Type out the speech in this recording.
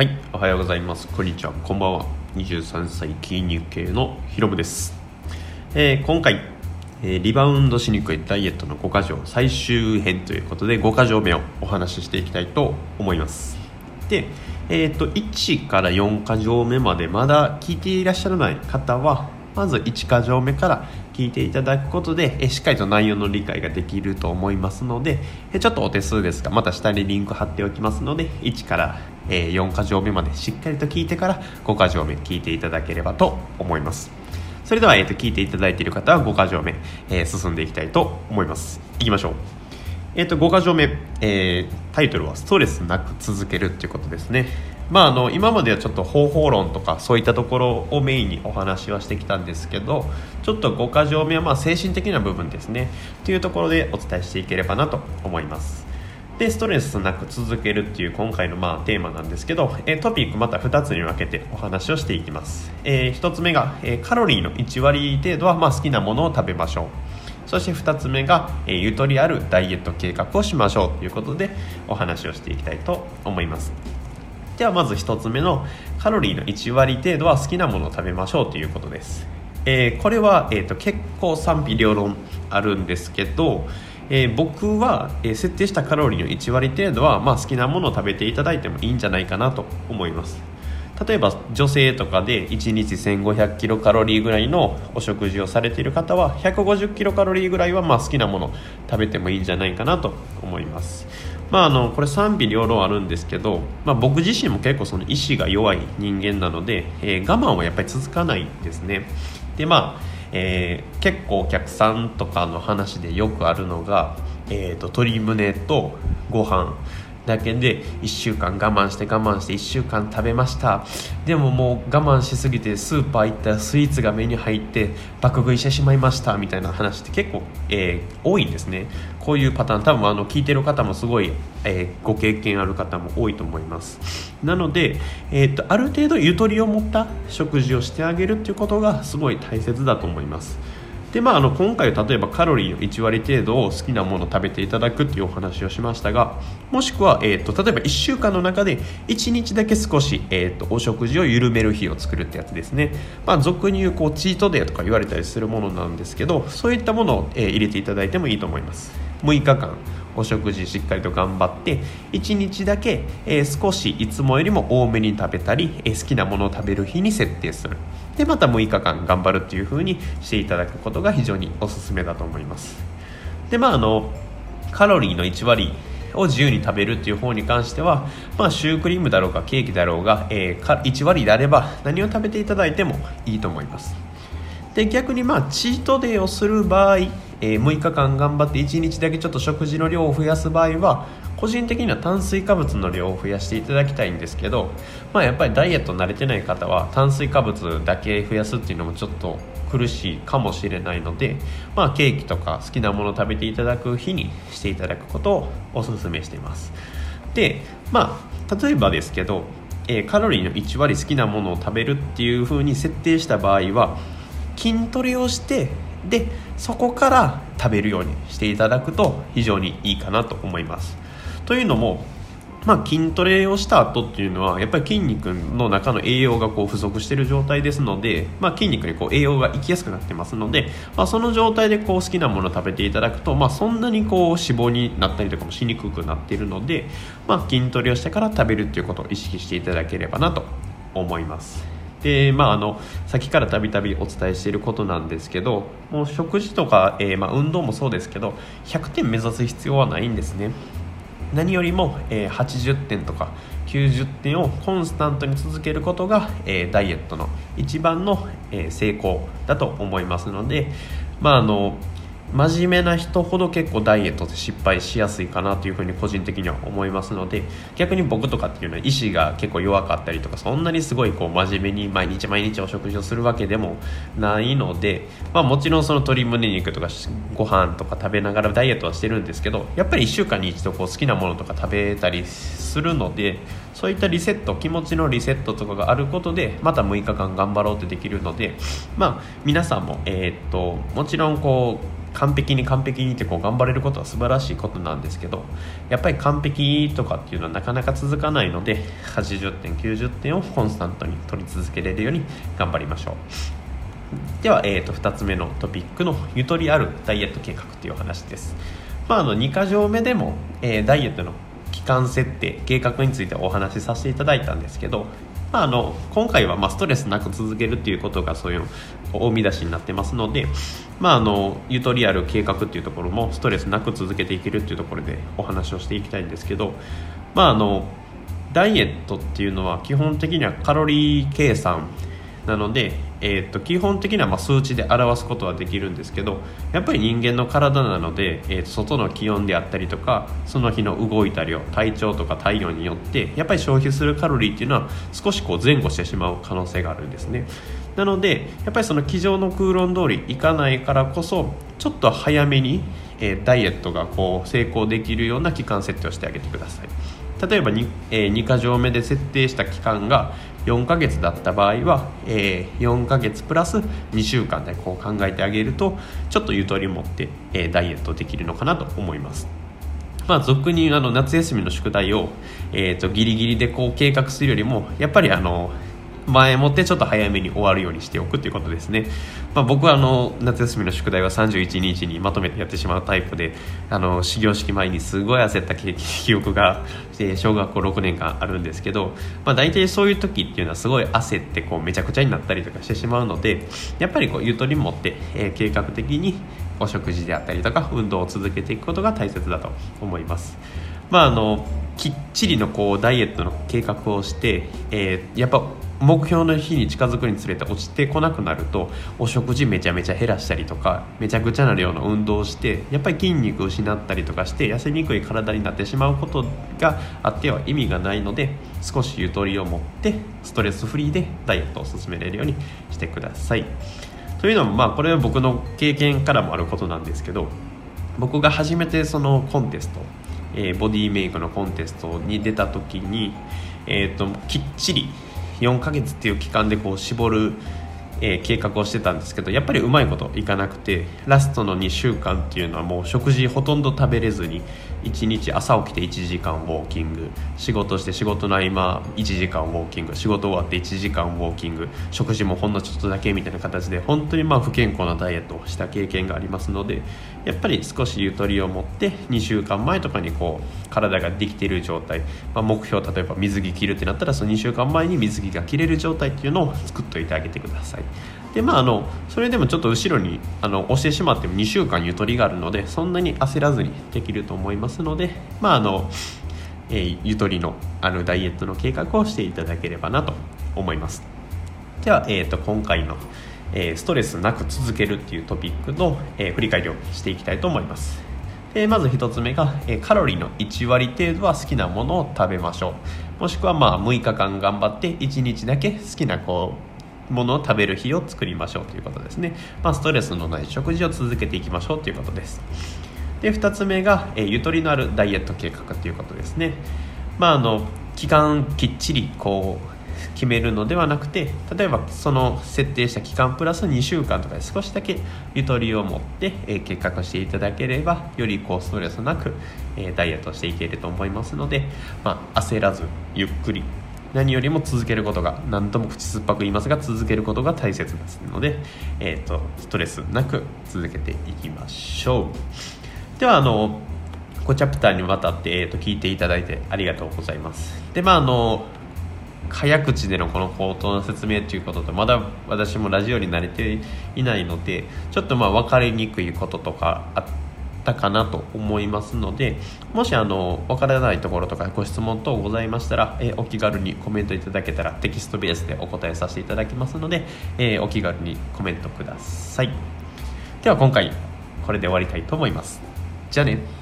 はいおはようございます。こんにちは。こんばんは。23歳筋肉系のヒロムです、えー今回、えーリバウンドしにくいダイエットの5箇条最終編ということで5箇条目をお話ししていきたいと思います。でえー、と1から4箇条目までまだ聞いていらっしゃらない方はまず1箇条目から聞いていただくことでえしっかりと内容の理解ができると思いますのでえちょっとお手数ですがまた下にリンク貼っておきますので1からえー4箇条目までしっかりと聞いてから5箇条目聞いていただければと思います。それでは、えー、と聞いていただいている方は5箇条目、えー進んでいきたいと思います。いきましょう。えっと5箇条目、えータイトルは「ストレスなく続ける」っていうことですね。まああの今まではちょっと方法論とかそういったところをメインにお話はしてきたんですけどちょっと5箇条目はま精神的な部分ですね。というところでお伝えしていければなと思います。でストレスなく続けるっていう今回のまあテーマなんですけど、えトピックまた2つに分けてお話をしていきます、え1つ目が、えカロリーの1割程度はま好きなものを食べましょう。そして2つ目が、えゆとりあるダイエット計画をしましょうということでお話をしていきたいと思います。ではまず1つ目のカロリーの1割程度は好きなものを食べましょうということです、えーこれは、えー、と結構賛否両論あるんですけど、えー僕は、え設定したカロリーの1割程度は、まあ、好きなものを食べていただいてもいいんじゃないかなと思います。例えば女性とかで1日1500キロカロリーぐらいのお食事をされている方は150キロカロリーぐらいはまあ好きなもの食べてもいいんじゃないかなと思います。まああのこれ賛否両論あるんですけど、まあ、僕自身も結構その意志が弱い人間なので、えー我慢はやっぱり続かないんですね。でまあえー結構お客さんとかの話でよくあるのが、えー、と鶏胸とご飯。だけで1週間我慢して我慢して1週間食べました。でももう我慢しすぎてスーパー行ったらスイーツが目に入って爆食いしてしまいました。みたいな話って結構、えー多いんですね。こういうパターン。多分あの聞いてる方もすごい、えーご経験ある方も多いと思います。なので、えー、とある程度ゆとりを持った食事をしてあげるっていうことがすごい大切だと思います。でまあ、あの今回例えばカロリーの1割程度を好きなものを食べていただくっていうお話をしましたがもしくは、えー、と例えば1週間の中で1日だけ少し、えー、とお食事を緩める日を作るってやつですね、まあ、俗に言うこうチートデーとか言われたりするものなんですけどそういったものを、えー入れていただいてもいいと思います。6日間。お食事しっかりと頑張って1日だけ、えー少しいつもよりも多めに食べたり、えー好きなものを食べる日に設定する。でまた6日間頑張るっていう風にしていただくことが非常におすすめだと思います。でまああのカロリーの1割を自由に食べるっていう方に関しては、まあ、シュークリームだろうがケーキだろうが、えーか1割であれば何を食べていただいてもいいと思います。で逆にまあチートデーをする場合、えー6日間頑張って1日だけちょっと食事の量を増やす場合は個人的には炭水化物の量を増やしていただきたいんですけど、まあ、やっぱりダイエット慣れてない方は炭水化物だけ増やすっていうのもちょっと苦しいかもしれないので、まあ、ケーキとか好きなものを食べていただく日にしていただくことをお勧めしています。でまあ例えばですけど、えーカロリーの1割好きなものを食べるっていう風に設定した場合は筋トレをしてでそこから食べるようにしていただくと非常にいいかなと思いますというのもまあ、筋トレをした後っていうのはやっぱり筋肉の中の栄養がこう不足している状態ですので、まあ、筋肉にこう栄養がいきやすくなってますので、まあ、その状態でこう好きなものを食べていただくと、まあ、そんなにこう脂肪になったりとかもしにくくなっているので、まあ、筋トレをしてから食べるっていうことを意識していただければなと思います。でまあ、あの先からたびたびお伝えしていることなんですけどもう食事とか、えーまあ、運動もそうですけど100点目指す必要はないんですね。何よりも、えー80点とか90点をコンスタントに続けることが、えーダイエットの一番の、え成功だと思いますので、まあ、あの真面目な人ほど結構ダイエットって失敗しやすいかなというふうに個人的には思いますので逆に僕とかっていうのは意志が結構弱かったりとかそんなにすごいこう真面目に毎日毎日お食事をするわけでもないので、まあ、もちろんその鶏胸肉とかご飯とか食べながらダイエットはしてるんですけどやっぱり1週間に一度こう好きなものとか食べたりするのでそういったリセット気持ちのリセットとかがあることでまた6日間頑張ろうってできるのでまあ皆さんも、えっともちろんこう完璧に完璧にってこう頑張れることは素晴らしいことなんですけどやっぱり完璧とかっていうのはなかなか続かないので80点90点をコンスタントに取り続けれるように頑張りましょう。では、えー、と2つ目のトピックのゆとりあるダイエット計画っていうお話です、まあ、あの2か条目でも、えー、ダイエットの期間設定計画についてお話しさせていただいたんですけどまあ、あの今回はまストレスなく続けるっていうことがそういう大見出しになってますので、まあ、あのゆとりある計画っていうところもストレスなく続けていけるっていうところでお話をしていきたいんですけど、まあ、あのダイエットっていうのは基本的にはカロリー計算なので、えーと、基本的にはま数値で表すことはできるんですけどやっぱり人間の体なので、えーと、外の気温であったりとかその日の動いた量体調とか体温によってやっぱり消費するカロリーっていうのは少しこう前後してしまう可能性があるんですね。なのでやっぱりその机上の空論通りいかないからこそちょっと早めに、え、ダイエットがこう成功できるような期間設定をしてあげてください。例えば 2,、えー、2箇条目で設定した期間が4ヶ月だった場合は、えー、4ヶ月プラス2週間でこう考えてあげるとちょっとゆとり持って、えー、ダイエットできるのかなと思います。まあ、俗にあの夏休みの宿題を、えーと、ギリギリでこう計画するよりもやっぱりあの前もってちょっと早めに終わるようにしておくということですね、まあ、僕はあの夏休みの宿題は31日にまとめてやってしまうタイプであの始業式前にすごい焦った記憶が小学校6年間あるんですけど、まあ、大体そういう時っていうのはすごい焦ってこうめちゃくちゃになったりとかしてしまうのでやっぱりこうゆとり持って、え、計画的にお食事であったりとか運動を続けていくことが大切だと思います。まあ、あのきっちりのこうダイエットの計画をして、えー、やっぱ目標の日に近づくにつれて落ちてこなくなるとお食事めちゃめちゃ減らしたりとかめちゃくちゃな量の運動をしてやっぱり筋肉を失ったりとかして痩せにくい体になってしまうことがあっては意味がないので少しゆとりを持ってストレスフリーでダイエットを進めれるようにしてください。というのもまあこれは僕の経験からもあることなんですけど僕が初めてそのコンテスト、えー、ボディメイクのコンテストに出た時に、えーときっちり4ヶ月っていう期間でこう絞る、えー、計画をしてたんですけどやっぱりうまいこといかなくてラストの2週間っていうのはもう食事ほとんど食べれずに1日朝起きて1時間ウォーキング。仕事して仕事の合間1時間ウォーキング。仕事終わって1時間ウォーキング。食事もほんのちょっとだけみたいな形で本当にまあ不健康なダイエットをした経験がありますのでやっぱり少しゆとりを持って2週間前とかにこう体ができている状態、まあ、目標例えば水着着るってなったらその2週間前に水着が着れる状態っていうのを作っておいてあげてください。でまああのそれでもちょっと後ろにあの押してしまっても2週間ゆとりがあるのでそんなに焦らずにできると思いますのでまああの、えー、ゆとりのあのダイエットの計画をしていただければなと思います。では、えーと今回のえストレスなく続けるっていうトピックの、え振り返りをしていきたいと思います。でまず1つ目が、えカロリーの1割程度は好きなものを食べましょう。もしくはまあ6日間頑張って1日だけ好きなこうものを食べる日を作りましょうということですね、まあ、ストレスのない食事を続けていきましょうということです。で2つ目が、えゆとりのあるダイエット計画ということですね。まああの期間きっちりこう決めるのではなくて例えばその設定した期間プラス2週間とかで少しだけゆとりを持って、え、計画していただければよりこうストレスなく、え、ダイエットしていけると思いますので、まあ、焦らずゆっくり何よりも続けることが何とも口酸っぱく言いますが続けることが大切ですので、えーと、ストレスなく続けていきましょう。ではあの5チャプターにわたって、えーと聞いていただいてありがとうございます。でまああの早口でのこの口頭の説明ということとまだ私もラジオに慣れていないのでちょっとまあ分かりにくいこととかあってたかなと思いますのでもしあの分からないところとかご質問等ございましたら、えお気軽にコメントいただけたらテキストベースでお答えさせていただきますので、えお気軽にコメントください。では今回これで終わりたいと思います。じゃあね。